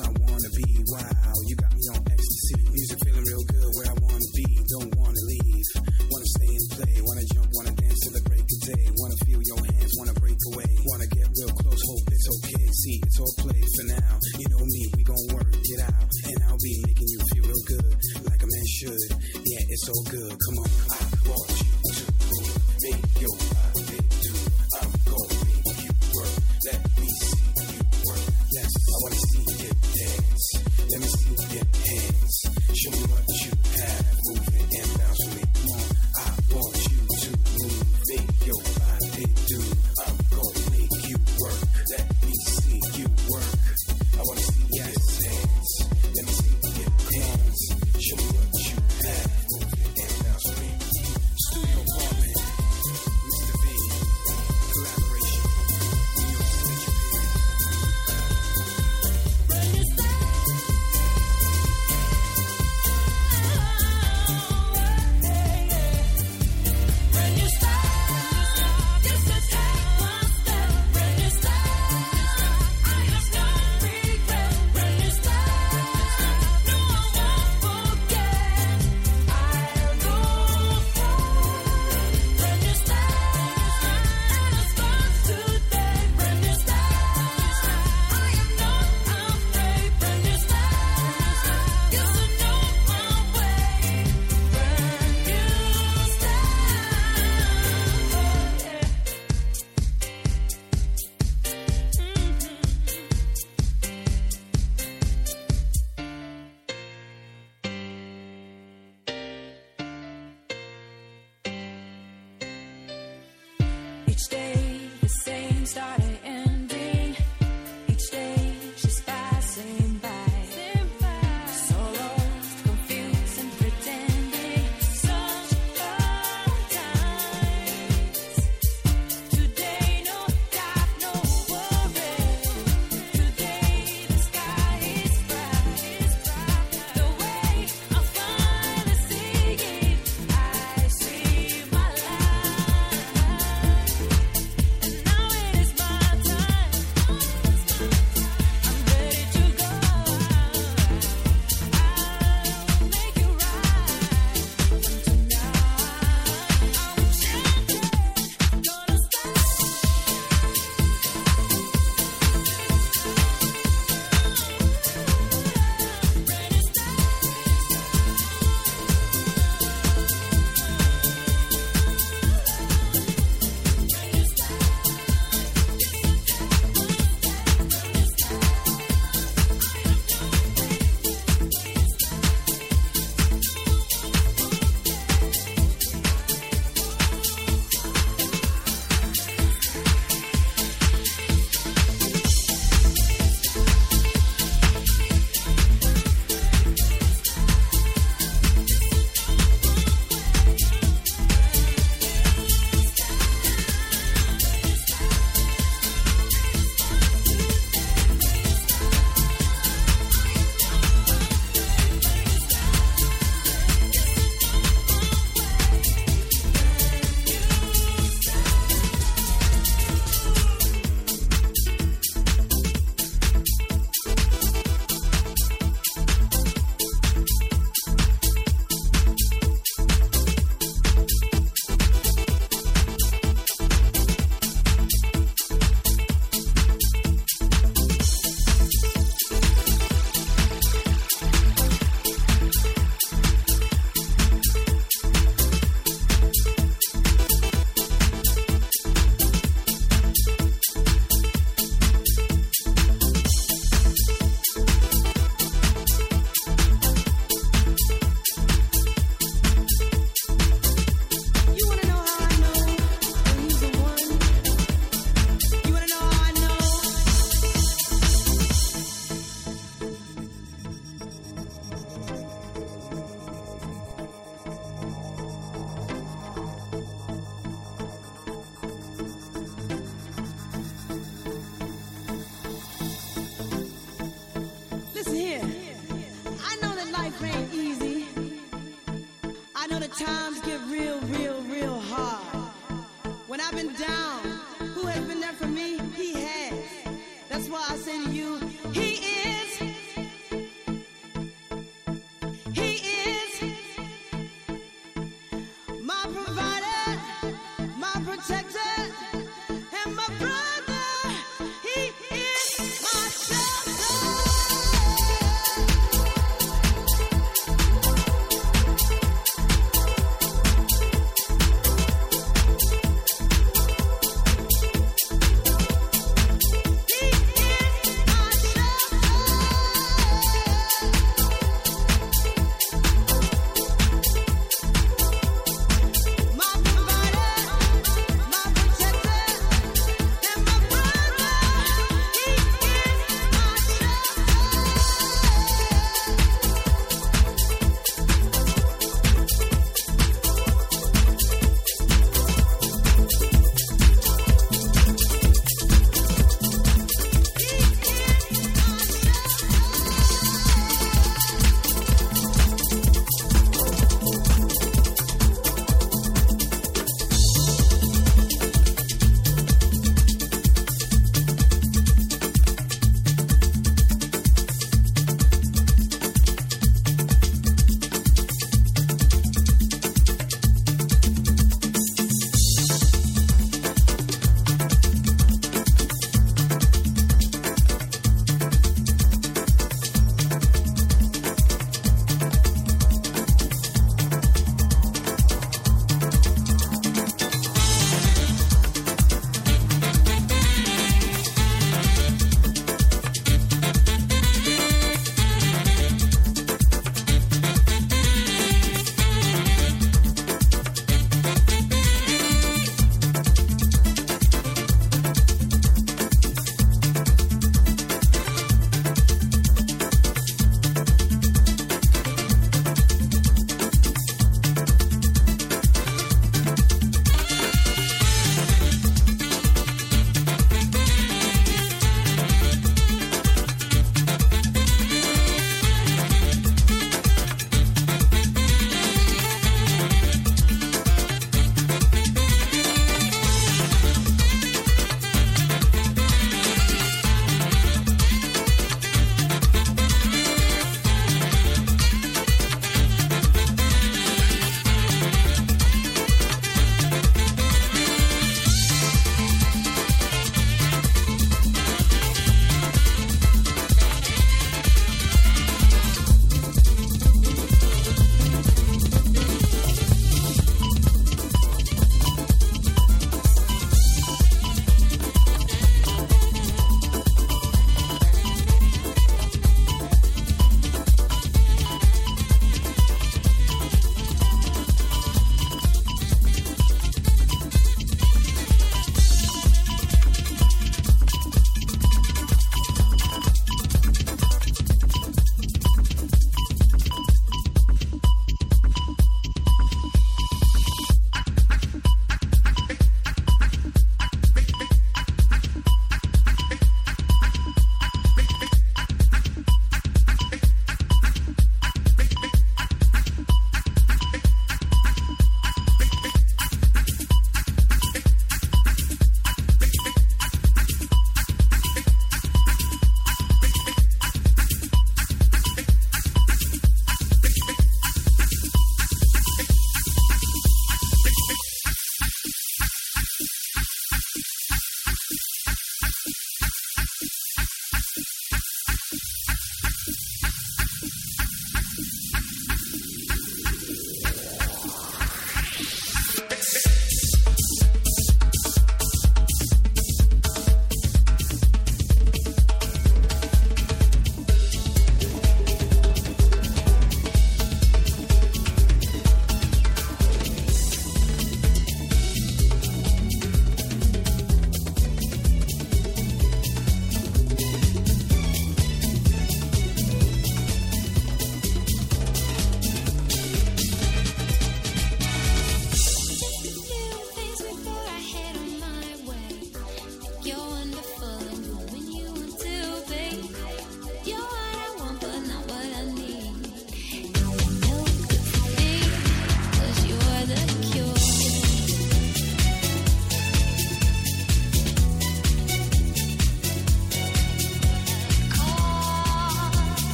I wanna be wild. You Let me see your dance. Show me what you have.